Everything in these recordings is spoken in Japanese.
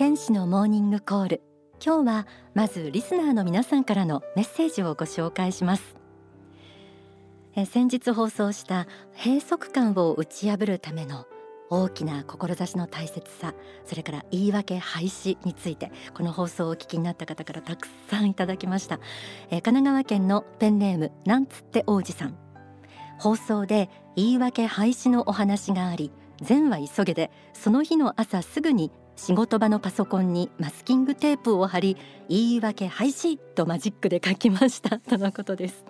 天使のモーニングコール。今日はまずリスナーの皆さんからのメッセージをご紹介します。え先日放送した閉塞感を打ち破るための大きな志の大切さそれから言い訳廃止についてこの放送をお聞きになった方からたくさんいただきました、え神奈川県のペンネームなんつって王子さん。放送で言い訳廃止のお話があり前は急げでその日の朝すぐに仕事場のパソコンにマスキングテープを貼り言い訳廃止とマジックで書きました。とのことです。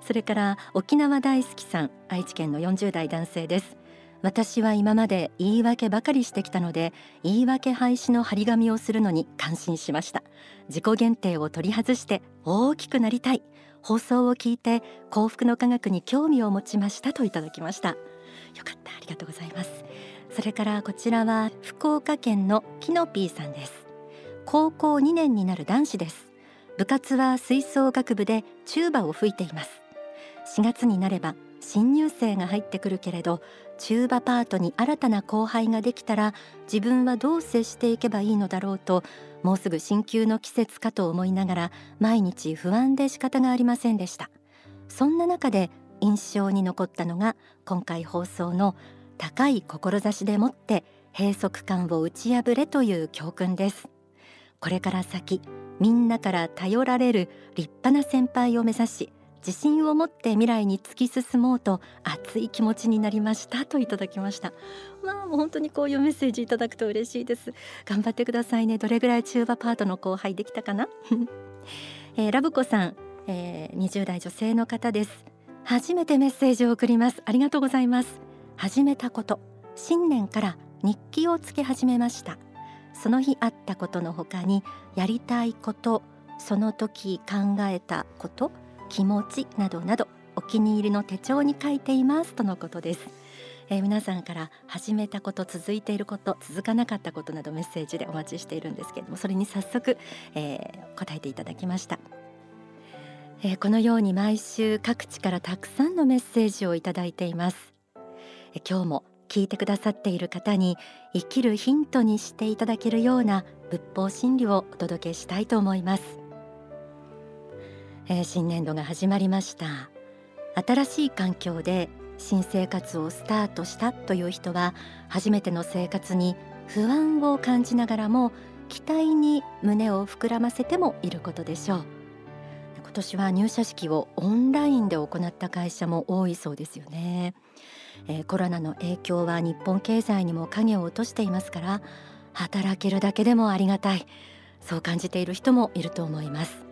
それから沖縄大好きさん愛知県の40代男性です。私は今まで言い訳ばかりしてきたので言い訳廃止の張り紙をするのに感心しました。自己限定を取り外して大きくなりたい。放送を聞いて幸福の科学に興味を持ちましたといただきました。よかった。ありがとうございます。それからこちらは福岡県のキノピーさんです。高校2年になる男子です。部活は吹奏楽部でチューバを吹いています。4月になれば新入生が入ってくるけれどチューバパートに新たな後輩ができたら自分はどう接していけばいいのだろうともうすぐ進級の季節かと思いながら毎日不安で仕方がありませんでした。そんな中で印象に残ったのが今回放送の高い志でもって閉塞感を打ち破れという教訓です。これから先みんなから頼られる立派な先輩を目指し自信を持って未来に突き進もうと熱い気持ちになりましたといただきました。まあもう本当にこういうメッセージいただくと嬉しいです。頑張ってくださいね。どれぐらい中和パートの後輩できたかな、えー、ラブコさん、えー、20代女性の方です。初めてメッセージを送ります。ありがとうございます。始めたこと新年から日記をつけ始めました。その日あったことの他にやりたいことその時考えたこと気持ちなどなどお気に入りの手帳に書いています。とのことです、えー、皆さんから始めたこと続いていること続かなかったことなどメッセージでお待ちしているんですけれどもそれに早速、えー、答えていただきました、えー、このように毎週各地からたくさんのメッセージをいただいています、今日も聞いてくださっている方に生きるヒントにしていただけるような仏法真理をお届けしたいと思います、えー、新年度が始まりました。新しい環境で新生活をスタートしたという人は初めての生活に不安を感じながらも期待に胸を膨らませてもいることでしょう。今年は入社式をオンラインで行った会社も多いそうですよね。えー、コロナの影響は日本経済にも影を落としていますから働けるだけでもありがたい。そう感じている人もいると思います。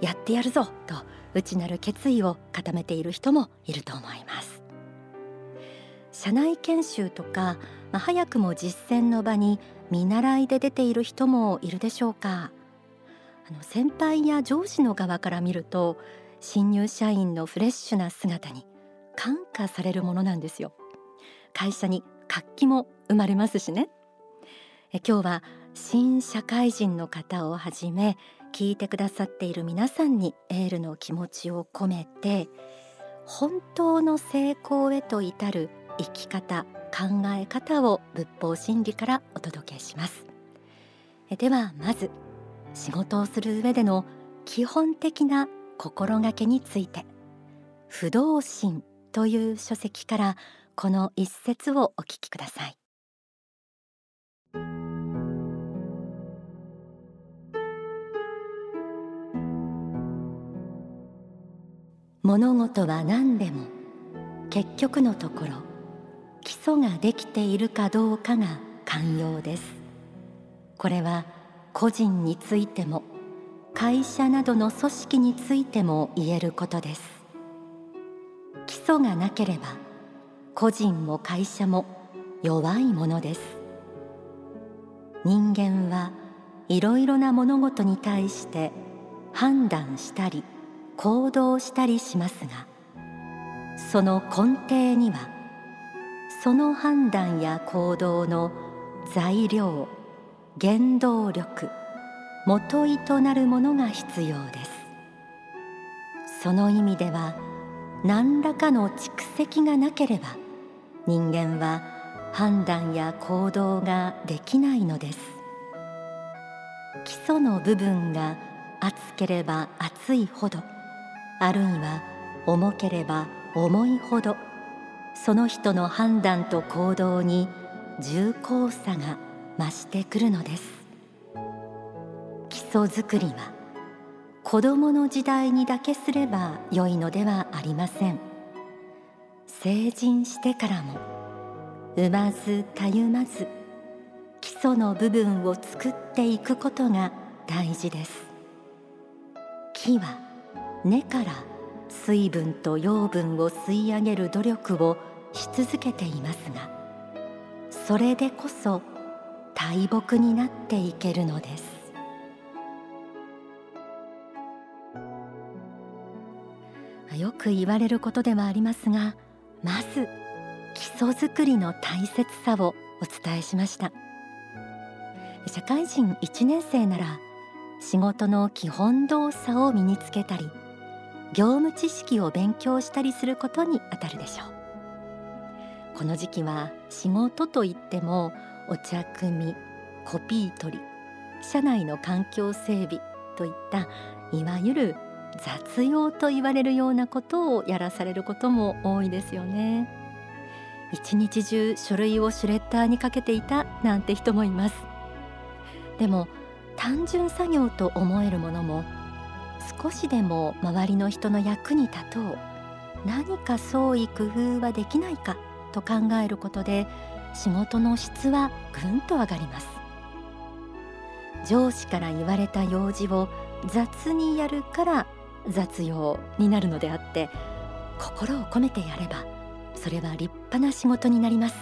やってやるぞと内なる決意を固めている人もいると思います。社内研修とか、まあ、早くも実践の場に見習いで出ている人もいるでしょうか。あの先輩や上司の側から見ると新入社員のフレッシュな姿に感化されるものなんですよ。会社に活気も生まれますしね。え今日は新社会人の方をはじめ聞いてくださっている皆さんにエールの気持ちを込めて本当の成功へと至る生き方考え方を仏法真理からお届けします。ではまず仕事をする上での基本的な心がけについて不動心という書籍からこの一節をお聞きください。物事は何でも結局のところ基礎ができているかどうかが寛容です。これは個人についても会社などの組織についても言えることです。基礎がなければ個人も会社も弱いものです。人間はいろいろな物事に対して判断したり行動したりしますがその根底にはその判断や行動の材料原動力元意となるものが必要です。その意味では何らかの蓄積がなければ人間は判断や行動ができないのです。基礎の部分が厚ければ厚いほどあるいは重ければ重いほどその人の判断と行動に重厚さが増してくるのです。基礎づくりは子供の時代にだけすれば良いのではありません。成人してからも産まずたゆまず基礎の部分を作っていくことが大事です。木は根から水分と養分を吸い上げる努力をし続けていますがそれでこそ大木になっていけるのです。よく言われることではありますがまず基礎づくりの大切さをお伝えしました。社会人1年生なら仕事の基本動作を身につけたり業務知識を勉強したりすることにあたるでしょう。この時期は仕事といってもお茶組みコピー取り社内の環境整備といったいわゆる雑用と言われるようなことをやらされることも多いですよね。一日中書類をシュレッダーにかけていたなんて人もいます。でも単純作業と思えるものも少しでも周りの人の役に立とう。何か創意工夫はできないかと考えることで仕事の質はぐんと上がります。上司から言われた用事を雑にやるから雑用になるのであって心を込めてやればそれは立派な仕事になります。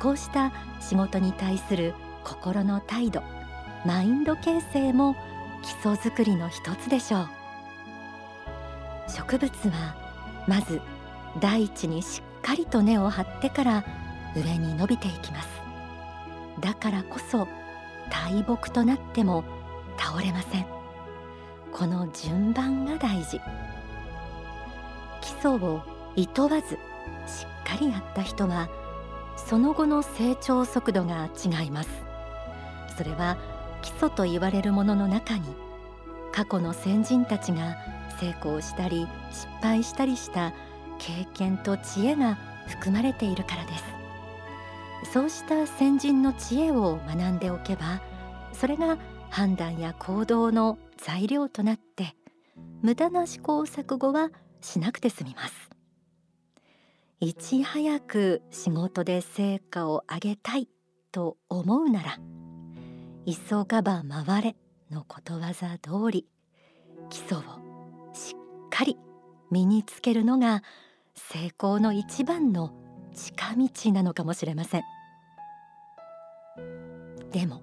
こうした仕事に対する心の態度マインド形成も基礎づくりの一つでしょう。植物はまず大地にしっかりと根を張ってから上に伸びていきます。だからこそ大木となっても倒れません。この順番が大事。基礎をいとわずしっかりやった人はその後の成長速度が違います。それは基礎と言われるものの中に過去の先人たちが成功したり失敗したりした経験と知恵が含まれているからです。そうした先人の知恵を学んでおけばそれが判断や行動の材料となって無駄な試行錯誤はしなくて済みます。いち早く仕事で成果を上げたいと思うなら急がば回れのことわざ通り基礎をしっかり身につけるのが成功の一番の近道なのかもしれません。でも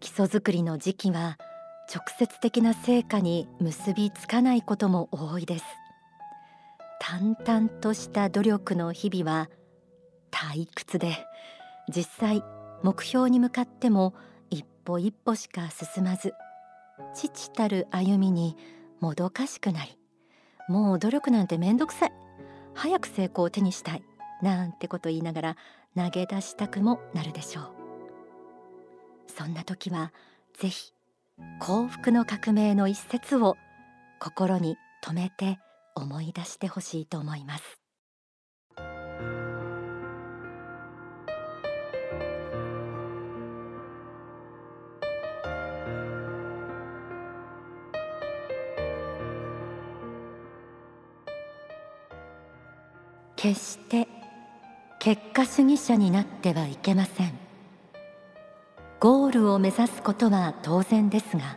基礎づくりの時期は直接的な成果に結びつかないことも多いです。淡々とした努力の日々は退屈で実際目標に向かっても一歩一歩しか進まず父たる歩みにもどかしくなりもう努力なんてめんどくさい早く成功を手にしたいなんてこと言いながら投げ出したくもなるでしょう。そんな時はぜひ幸福の革命の一節を心に留めて思い出してほしいと思います。決して結果主義者になってはいけません。ゴールを目指すことは当然ですが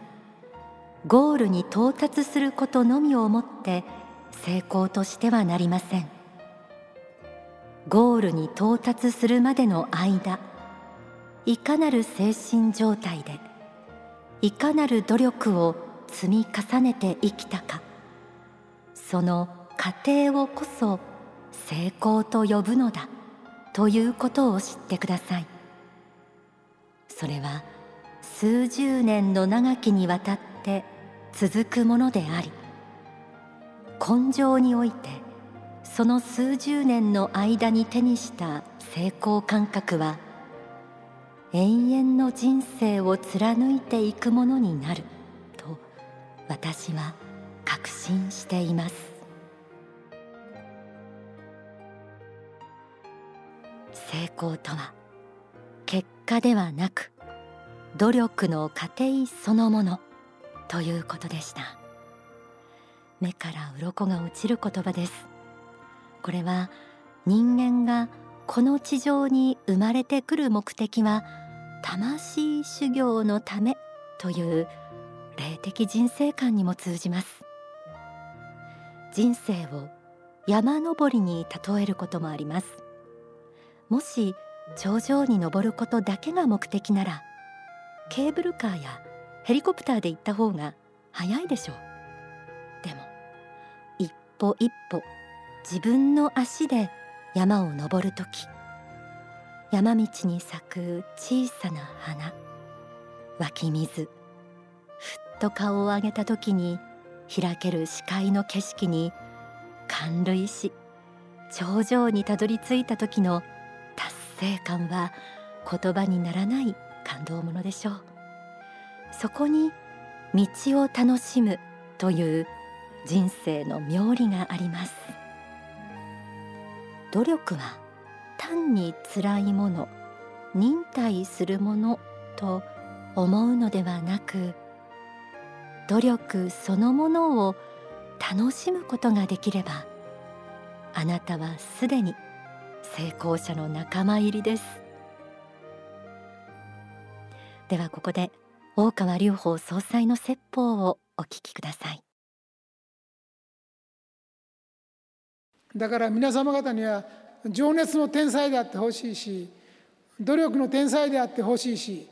ゴールに到達することのみをもって成功としてはなりません。ゴールに到達するまでの間いかなる精神状態でいかなる努力を積み重ねて生きたかその過程をこそ成功と呼ぶのだということを知ってください。それは数十年の長きにわたって続くものであり根性においてその数十年の間に手にした成功感覚は永遠の人生を貫いていくものになると私は確信しています。成功とは果ではなく努力の過程そのものということでした。目から鱗が落ちる言葉です。これは人間がこの地上に生まれてくる目的は魂修行のためという霊的人生観にも通じます。人生を山登りに例えることもあります。もし頂上に登ることだけが目的ならケーブルカーやヘリコプターで行った方が早いでしょう。でも一歩一歩自分の足で山を登る時山道に咲く小さな花湧き水ふっと顔を上げた時に開ける視界の景色に感涙し頂上にたどり着いた時の達成感は言葉にならない感動ものでしょう。そこに道を楽しむという人生の妙理があります。努力は単に辛いもの忍耐するものと思うのではなく努力そのものを楽しむことができればあなたはすでに成功者の仲間入りです。ではここで大川隆法総裁の説法をお聞きください。だから皆様方には情熱の天才であってほしいし努力の天才であってほしいし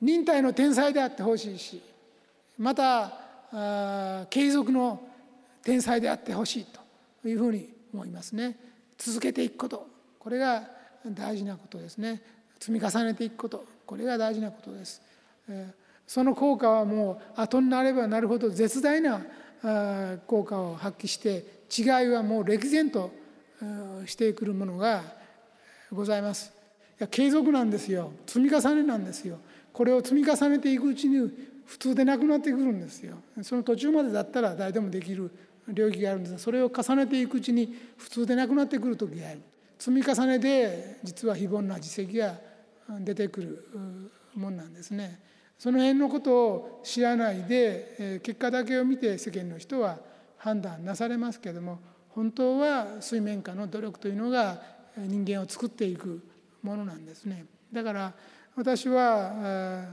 忍耐の天才であってほしいしまた継続の天才であってほしいというふうに思いますね。続けていくこと。これが大事なことですね。積み重ねていくこと。これが大事なことです。その効果はもう後になればなるほど絶大な効果を発揮して違いはもう歴然としてくるものがございます。いや継続なんですよ。積み重ねなんですよ。これを積み重ねていくうちに普通でなくなってくるんですよ。その途中までだったら誰でもできる領域があるんです。がそれを重ねていくうちに普通でなくなってくる時がある。積み重ねで実は非凡な実績が出てくるもんなんですね。その辺のことを知らないで結果だけを見て世間の人は判断なされますけれども本当は水面下の努力というのが人間を作っていくものなんですね。だから私は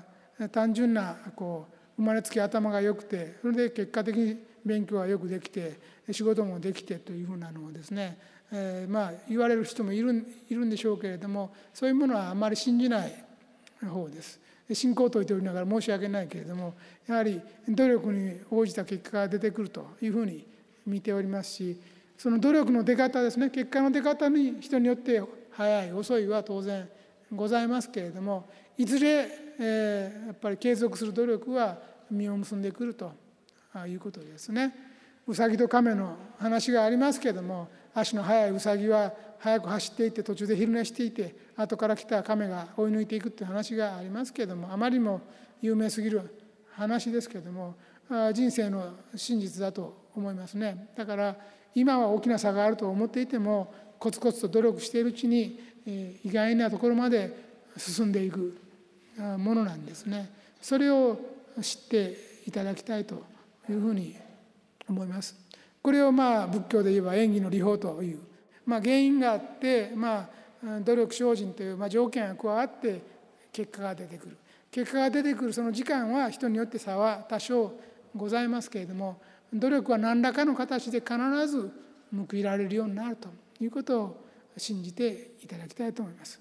単純なこう生まれつき頭が良くてそれで結果的に勉強はよくできて仕事もできてというふうなのをですね、えー、まあ言われる人もいるいるんでしょうけれどもそういうものはあまり信じない方です。信仰を説いておりながら申し訳ないけれどもやはり努力に応じた結果が出てくるというふうに見ておりますしその努力の出方ですね結果の出方に人によって早い遅いは当然ございますけれどもいずれ、えー、やっぱり継続する努力は実を結んでくるということですね。うさぎと亀の話がありますけれども足の速いうさぎは速く走っていて途中で昼寝していて後から来た亀が追い抜いていくっていう話がありますけれどもあまりにも有名すぎる話ですけれども人生の真実だと思いますねだから今は大きな差があると思っていてもコツコツと努力しているうちに意外なところまで進んでいくものなんですねそれを知っていただきたいというふうに思いますこれをまあ仏教で言えば演技の理法というまあ、原因があって、まあ、努力精進という、まあ、条件が加わって結果が出てくる結果が出てくるその時間は人によって差は多少ございますけれども努力は何らかの形で必ず報いられるようになるということを信じていただきたいと思います。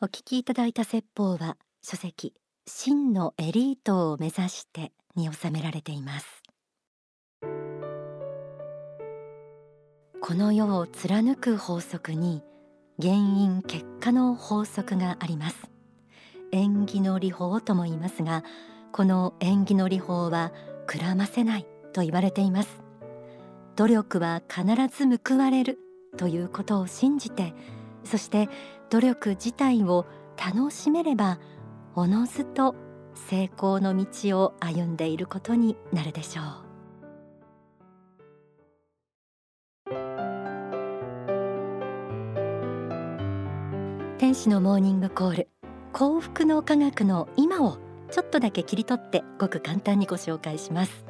お聞きいただいた説法は書籍真のエリートを目指してに収められています。この世を貫く法則に原因結果の法則があります。縁起の理法とも言いますがこの縁起の理法はくらませないと言われています。努力は必ず報われるということを信じてそして努力自体を楽しめればおのずと成功の道を歩んでいることになるでしょう。天使のモーニングコール。幸福の科学の今をちょっとだけ切り取ってごく簡単にご紹介します。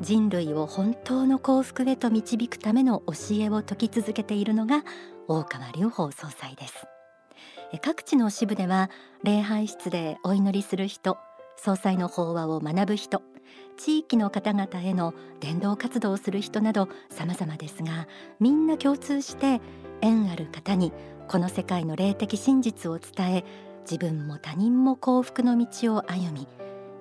人類を本当の幸福へと導くための教えを説き続けているのが大川隆法総裁です。各地の支部では礼拝室でお祈りする人総裁の法話を学ぶ人地域の方々への伝道活動をする人など様々ですがみんな共通して縁ある方にこの世界の霊的真実を伝え自分も他人も幸福の道を歩み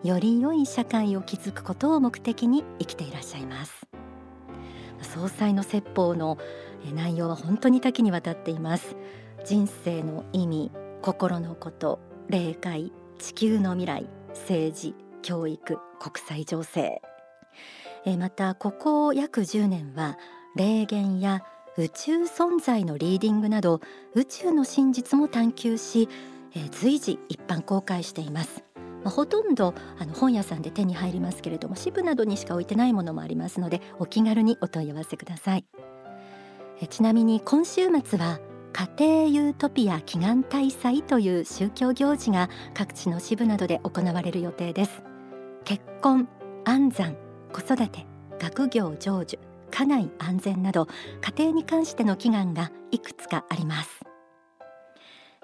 より良い社会を築くことを目的に生きていらっしゃいます。総裁の説法の内容は本当に多岐にわたっています。人生の意味心のこと霊界地球の未来政治教育国際情勢。またここ約10年は霊言や宇宙存在のリーディングなど宇宙の真実も探求し随時一般公開しています、ほとんどあの本屋さんで手に入りますけれども支部などにしか置いてないものもありますのでお気軽にお問い合わせください。えちなみに今週末は家庭ユートピア祈願大祭という宗教行事が各地の支部などで行われる予定です。結婚安産子育て学業成就家内安全など家庭に関しての祈願がいくつかあります。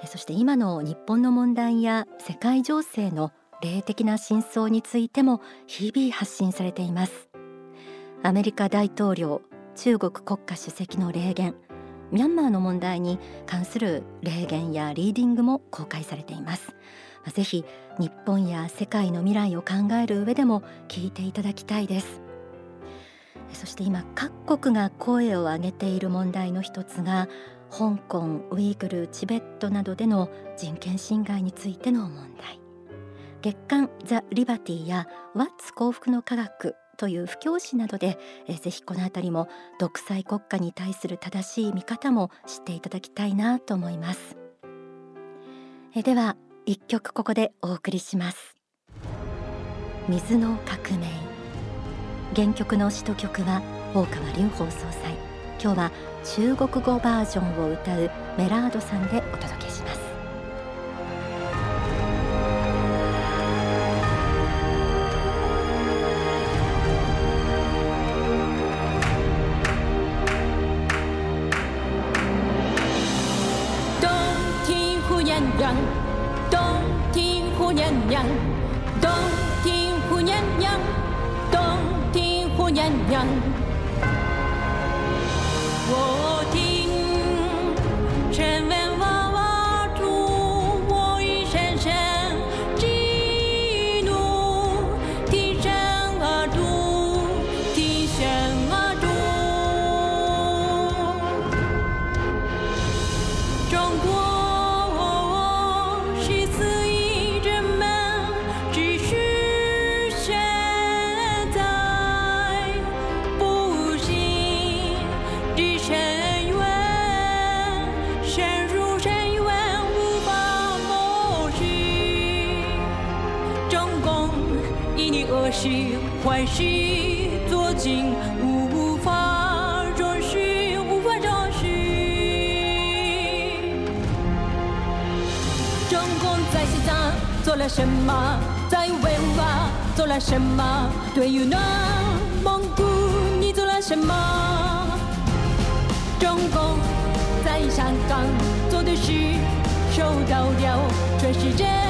そして今の日本の問題や世界情勢の霊的な真相についても日々発信されています。アメリカ大統領中国国家主席の霊言ミャンマーの問題に関する霊言やリーディングも公開されています。ぜひ日本や世界の未来を考える上でも聞いていただきたいです。そして今各国が声を上げている問題の一つが香港ウイグルチベットなどでの人権侵害についての問題。月刊ザ・リバティやワッツ幸福の科学という布教師などでえぜひこのあたりも独裁国家に対する正しい見方も知っていただきたいなと思います。えでは一曲ここでお送りします。水の革命。原曲の詩と曲は大川隆法総裁。今日は中国語バージョンを歌うメラードさんでお届けします。娘，冬天虎娘娘，冬天虎娘娘，冬天虎娘娘。我坏事做尽，无法容许，无法容许。中共在西藏做了什么？在维吾尔做了什么？对于内蒙古你做了什么？中共在香港做的事，受到了全世界。